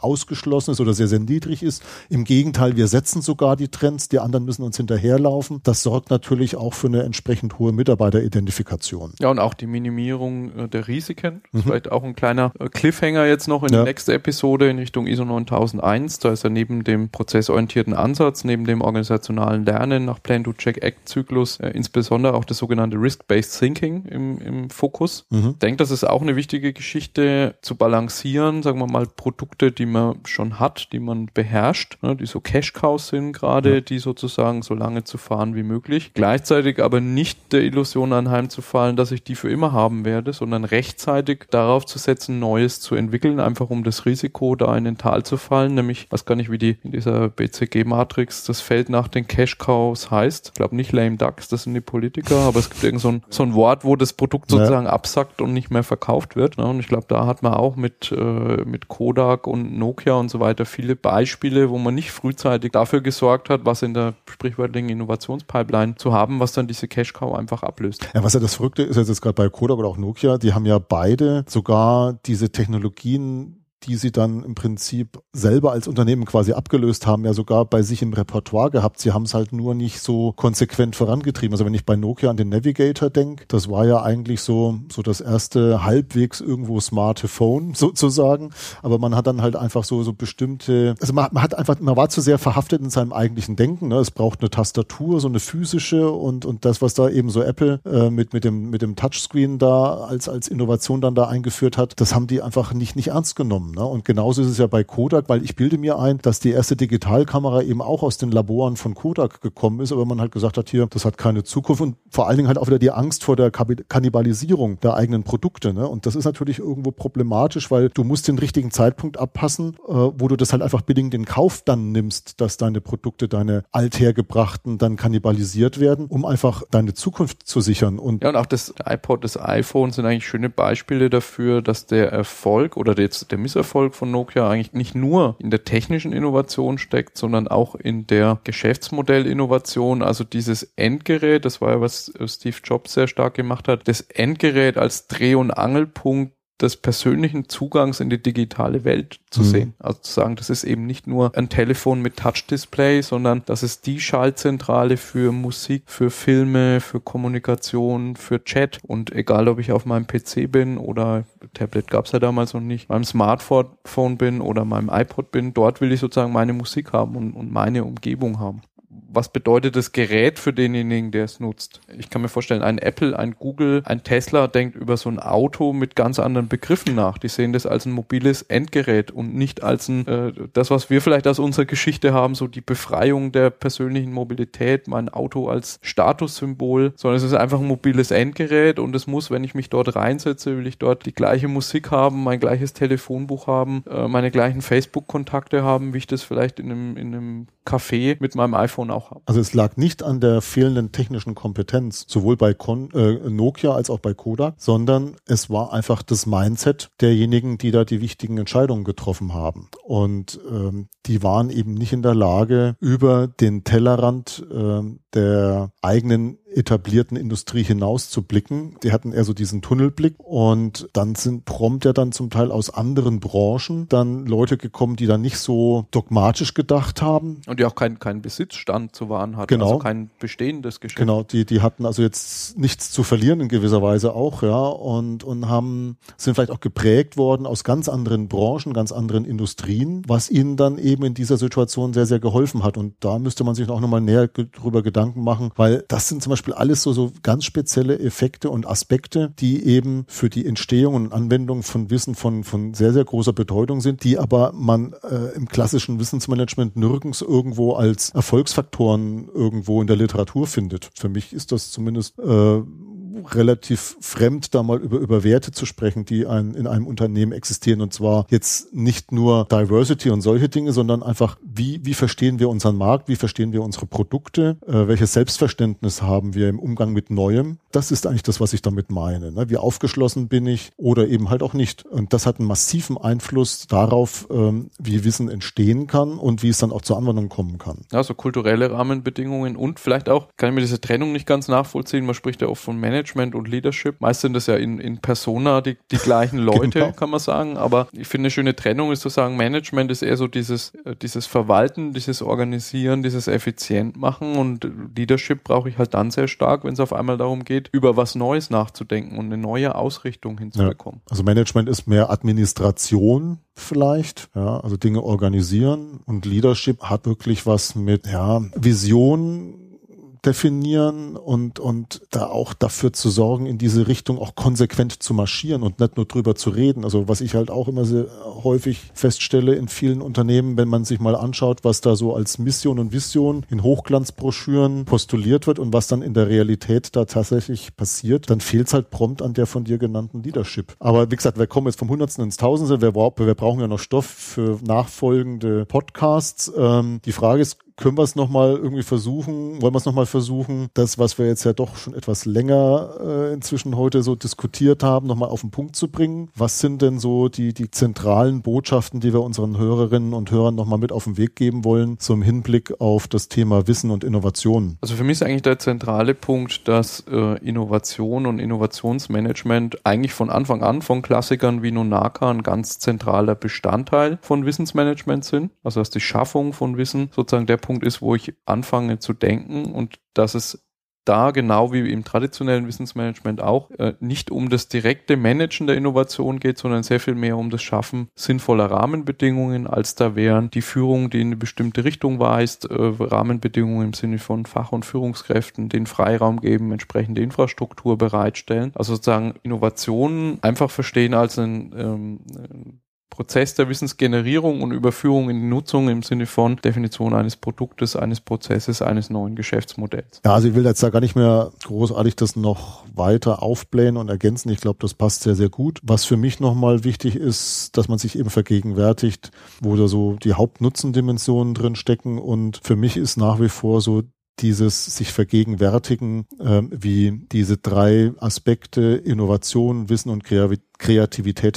ausgeschlossen ist oder sehr, sehr niedrig ist. Im Gegenteil, wir setzen sogar die Trends, die anderen müssen uns hinterherlaufen. Das sorgt natürlich auch für eine entsprechend hohe Mitarbeiteridentifikation. Ja, und auch die Minimierung äh, der Risiken. Mhm. Vielleicht auch ein kleiner äh, Cliffhanger jetzt noch in ja. der nächsten Episode in Richtung ISO 9001. Da ist ja neben dem prozessorientierten Ansatz, neben dem organisationalen Lernen nach Plan-to-Check-Act-Zyklus äh, insbesondere auch das sogenannte Risk-Based Thinking im, im Fokus. Mhm. Ich denke, das ist auch eine wichtige Geschichte zu balancieren, sagen wir mal, Produkte, die man schon hat, die man beherrscht, ne, die so Cash-Cows sind gerade, ja. die sozusagen so lange zu fahren wie möglich. Gleichzeitig aber nicht der Illusion anheimzufallen, dass ich die für immer haben werde, sondern rechtzeitig darauf zu setzen, Neues zu entwickeln, einfach um das Risiko da in den Tal zu fallen, nämlich, was gar nicht, wie die in dieser BCG-Matrix das Feld nach den Cash-Cows heißt. Ich glaube nicht Lame Ducks, das sind die Politiker, aber es gibt irgend so ein, so ein Wort, wo das Produkt sozusagen ja. absackt und nicht mehr verkauft wird. Ne? Und ich glaube, da hat man auch mit, äh, mit Kodak und Nokia und so weiter viele Beispiele, wo man nicht frühzeitig dafür gesorgt hat, was in der sprichwörtlichen Innovationspipeline zu haben, was dann diese Cash Cow einfach ablöst. Ja, was ja das Verrückte ist jetzt gerade bei Kodak oder auch Nokia, die haben ja beide sogar diese Technologien die sie dann im Prinzip selber als Unternehmen quasi abgelöst haben, ja sogar bei sich im Repertoire gehabt. Sie haben es halt nur nicht so konsequent vorangetrieben. Also wenn ich bei Nokia an den Navigator denke, das war ja eigentlich so, so das erste halbwegs irgendwo smarte Phone sozusagen. Aber man hat dann halt einfach so, so bestimmte, also man, man hat einfach, man war zu sehr verhaftet in seinem eigentlichen Denken. Ne? Es braucht eine Tastatur, so eine physische und, und das, was da eben so Apple äh, mit, mit dem, mit dem Touchscreen da als, als Innovation dann da eingeführt hat, das haben die einfach nicht, nicht ernst genommen. Ne? Und genauso ist es ja bei Kodak, weil ich bilde mir ein, dass die erste Digitalkamera eben auch aus den Laboren von Kodak gekommen ist, aber man halt gesagt hat, hier, das hat keine Zukunft und vor allen Dingen halt auch wieder die Angst vor der Kannibalisierung der eigenen Produkte. Ne? Und das ist natürlich irgendwo problematisch, weil du musst den richtigen Zeitpunkt abpassen, äh, wo du das halt einfach billigend in Kauf dann nimmst, dass deine Produkte, deine althergebrachten dann kannibalisiert werden, um einfach deine Zukunft zu sichern. Und ja, und auch das iPod, das iPhone sind eigentlich schöne Beispiele dafür, dass der Erfolg oder jetzt der Miss Misserfolg von Nokia eigentlich nicht nur in der technischen Innovation steckt, sondern auch in der Geschäftsmodellinnovation. Also dieses Endgerät, das war ja was Steve Jobs sehr stark gemacht hat, das Endgerät als Dreh- und Angelpunkt des persönlichen Zugangs in die digitale Welt zu mhm. sehen. Also zu sagen, das ist eben nicht nur ein Telefon mit Touch-Display, sondern das ist die Schaltzentrale für Musik, für Filme, für Kommunikation, für Chat. Und egal, ob ich auf meinem PC bin oder Tablet gab es ja damals noch nicht, meinem Smartphone bin oder meinem iPod bin, dort will ich sozusagen meine Musik haben und, und meine Umgebung haben was bedeutet das Gerät für denjenigen, der es nutzt? Ich kann mir vorstellen, ein Apple, ein Google, ein Tesla denkt über so ein Auto mit ganz anderen Begriffen nach. Die sehen das als ein mobiles Endgerät und nicht als ein, äh, das, was wir vielleicht aus unserer Geschichte haben, so die Befreiung der persönlichen Mobilität, mein Auto als Statussymbol, sondern es ist einfach ein mobiles Endgerät und es muss, wenn ich mich dort reinsetze, will ich dort die gleiche Musik haben, mein gleiches Telefonbuch haben, äh, meine gleichen Facebook-Kontakte haben, wie ich das vielleicht in einem, in einem Café mit meinem iPhone auch habe. Also es lag nicht an der fehlenden technischen Kompetenz, sowohl bei Con äh, Nokia als auch bei Kodak, sondern es war einfach das Mindset derjenigen, die da die wichtigen Entscheidungen getroffen haben. Und ähm, die waren eben nicht in der Lage, über den Tellerrand äh, der eigenen etablierten Industrie hinaus zu blicken. Die hatten eher so diesen Tunnelblick und dann sind prompt ja dann zum Teil aus anderen Branchen dann Leute gekommen, die dann nicht so dogmatisch gedacht haben. Und die auch keinen keinen Besitzstand zu wahren hatten, genau. also kein bestehendes Geschäft. Genau, die, die hatten also jetzt nichts zu verlieren in gewisser Weise auch, ja, und, und haben, sind vielleicht auch geprägt worden aus ganz anderen Branchen, ganz anderen Industrien, was ihnen dann eben in dieser Situation sehr, sehr geholfen hat. Und da müsste man sich auch nochmal näher drüber Gedanken machen, weil das sind zum Beispiel Beispiel alles so, so ganz spezielle Effekte und Aspekte, die eben für die Entstehung und Anwendung von Wissen von, von sehr, sehr großer Bedeutung sind, die aber man äh, im klassischen Wissensmanagement nirgends irgendwo als Erfolgsfaktoren irgendwo in der Literatur findet. Für mich ist das zumindest äh, relativ fremd, da mal über, über Werte zu sprechen, die ein, in einem Unternehmen existieren. Und zwar jetzt nicht nur Diversity und solche Dinge, sondern einfach, wie, wie verstehen wir unseren Markt, wie verstehen wir unsere Produkte, äh, welches Selbstverständnis haben wir im Umgang mit Neuem. Das ist eigentlich das, was ich damit meine. Ne? Wie aufgeschlossen bin ich oder eben halt auch nicht. Und das hat einen massiven Einfluss darauf, ähm, wie Wissen entstehen kann und wie es dann auch zur Anwendung kommen kann. Also kulturelle Rahmenbedingungen und vielleicht auch, kann ich mir diese Trennung nicht ganz nachvollziehen, man spricht ja oft von Management Management und Leadership. Meist sind das ja in, in Persona die, die gleichen Leute, genau. kann man sagen. Aber ich finde, eine schöne Trennung ist zu sagen, Management ist eher so dieses, äh, dieses Verwalten, dieses Organisieren, dieses effizient machen und Leadership brauche ich halt dann sehr stark, wenn es auf einmal darum geht, über was Neues nachzudenken und eine neue Ausrichtung hinzubekommen. Ja. Also Management ist mehr Administration vielleicht, ja, also Dinge organisieren und Leadership hat wirklich was mit, ja, Vision, definieren und, und da auch dafür zu sorgen, in diese Richtung auch konsequent zu marschieren und nicht nur drüber zu reden. Also was ich halt auch immer sehr häufig feststelle in vielen Unternehmen, wenn man sich mal anschaut, was da so als Mission und Vision in Hochglanzbroschüren postuliert wird und was dann in der Realität da tatsächlich passiert, dann fehlt es halt prompt an der von dir genannten Leadership. Aber wie gesagt, wir kommen jetzt vom Hundertsten ins Tausendste. Wir, wir brauchen ja noch Stoff für nachfolgende Podcasts. Ähm, die Frage ist, können wir es nochmal irgendwie versuchen, wollen wir es nochmal versuchen, das, was wir jetzt ja doch schon etwas länger äh, inzwischen heute so diskutiert haben, nochmal auf den Punkt zu bringen. Was sind denn so die, die zentralen Botschaften, die wir unseren Hörerinnen und Hörern nochmal mit auf den Weg geben wollen zum Hinblick auf das Thema Wissen und Innovation? Also für mich ist eigentlich der zentrale Punkt, dass äh, Innovation und Innovationsmanagement eigentlich von Anfang an von Klassikern wie Nonaka ein ganz zentraler Bestandteil von Wissensmanagement sind. Also dass die Schaffung von Wissen sozusagen der Punkt ist, wo ich anfange zu denken und dass es da genau wie im traditionellen Wissensmanagement auch äh, nicht um das direkte Managen der Innovation geht, sondern sehr viel mehr um das Schaffen sinnvoller Rahmenbedingungen, als da wären die Führung, die in eine bestimmte Richtung weist, äh, Rahmenbedingungen im Sinne von Fach- und Führungskräften, den Freiraum geben, entsprechende Infrastruktur bereitstellen. Also sozusagen Innovationen einfach verstehen als ein ähm, Prozess der Wissensgenerierung und Überführung in die Nutzung im Sinne von Definition eines Produktes, eines Prozesses, eines neuen Geschäftsmodells. Ja, also ich will jetzt da gar nicht mehr großartig das noch weiter aufblähen und ergänzen. Ich glaube, das passt sehr, sehr gut. Was für mich nochmal wichtig ist, dass man sich eben vergegenwärtigt, wo da so die Hauptnutzendimensionen drin stecken und für mich ist nach wie vor so dieses sich vergegenwärtigen, äh, wie diese drei Aspekte Innovation, Wissen und Kreativität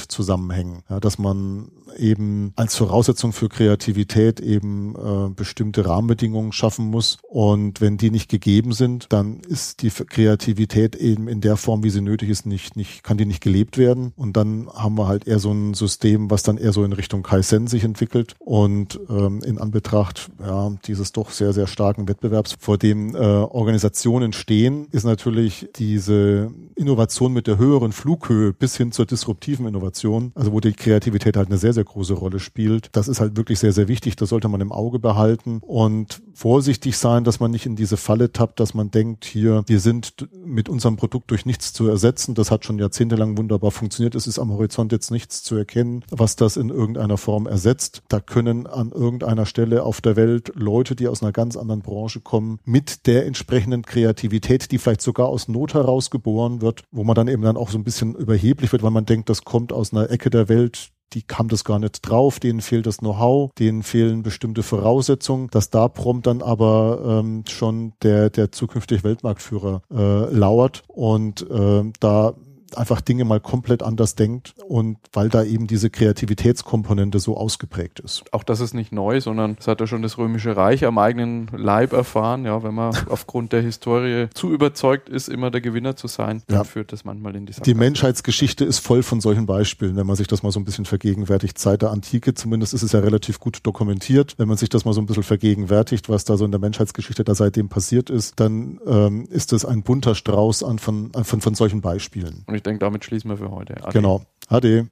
zusammenhängen. Ja, dass man eben als Voraussetzung für Kreativität eben äh, bestimmte Rahmenbedingungen schaffen muss. Und wenn die nicht gegeben sind, dann ist die Kreativität eben in der Form, wie sie nötig ist, nicht, nicht, kann die nicht gelebt werden. Und dann haben wir halt eher so ein System, was dann eher so in Richtung Kaizen sich entwickelt. Und ähm, in Anbetracht ja, dieses doch sehr, sehr starken Wettbewerbs, vor dem äh, Organisationen stehen, ist natürlich diese Innovation mit der höheren Flughöhe bis hin zur disruptiven Innovation, also wo die Kreativität halt eine sehr, sehr große Rolle spielt. Das ist halt wirklich sehr, sehr wichtig. Das sollte man im Auge behalten und vorsichtig sein, dass man nicht in diese Falle tappt, dass man denkt, hier, wir sind mit unserem Produkt durch nichts zu ersetzen. Das hat schon jahrzehntelang wunderbar funktioniert. Es ist am Horizont jetzt nichts zu erkennen, was das in irgendeiner Form ersetzt. Da können an irgendeiner Stelle auf der Welt Leute, die aus einer ganz anderen Branche kommen, mit der entsprechenden Kreativität, die vielleicht sogar aus Not heraus geboren wird, wo man dann eben dann auch so ein bisschen überheblich wird, weil man denkt, das kommt aus einer Ecke der Welt, die kam das gar nicht drauf, denen fehlt das Know-how, denen fehlen bestimmte Voraussetzungen, dass da prompt dann aber ähm, schon der, der zukünftige Weltmarktführer äh, lauert. Und äh, da einfach Dinge mal komplett anders denkt und weil da eben diese Kreativitätskomponente so ausgeprägt ist. Auch das ist nicht neu, sondern das hat ja schon das Römische Reich am eigenen Leib erfahren. Ja, wenn man aufgrund der Historie zu überzeugt ist, immer der Gewinner zu sein, dann ja. führt das manchmal in die Sache. Die Menschheitsgeschichte ist voll von solchen Beispielen, wenn man sich das mal so ein bisschen vergegenwärtigt. Seit der Antike zumindest ist es ja relativ gut dokumentiert. Wenn man sich das mal so ein bisschen vergegenwärtigt, was da so in der Menschheitsgeschichte da seitdem passiert ist, dann ähm, ist es ein bunter Strauß an von, von, von solchen Beispielen. Und ich denke, damit schließen wir für heute. Ade. Genau. Ade.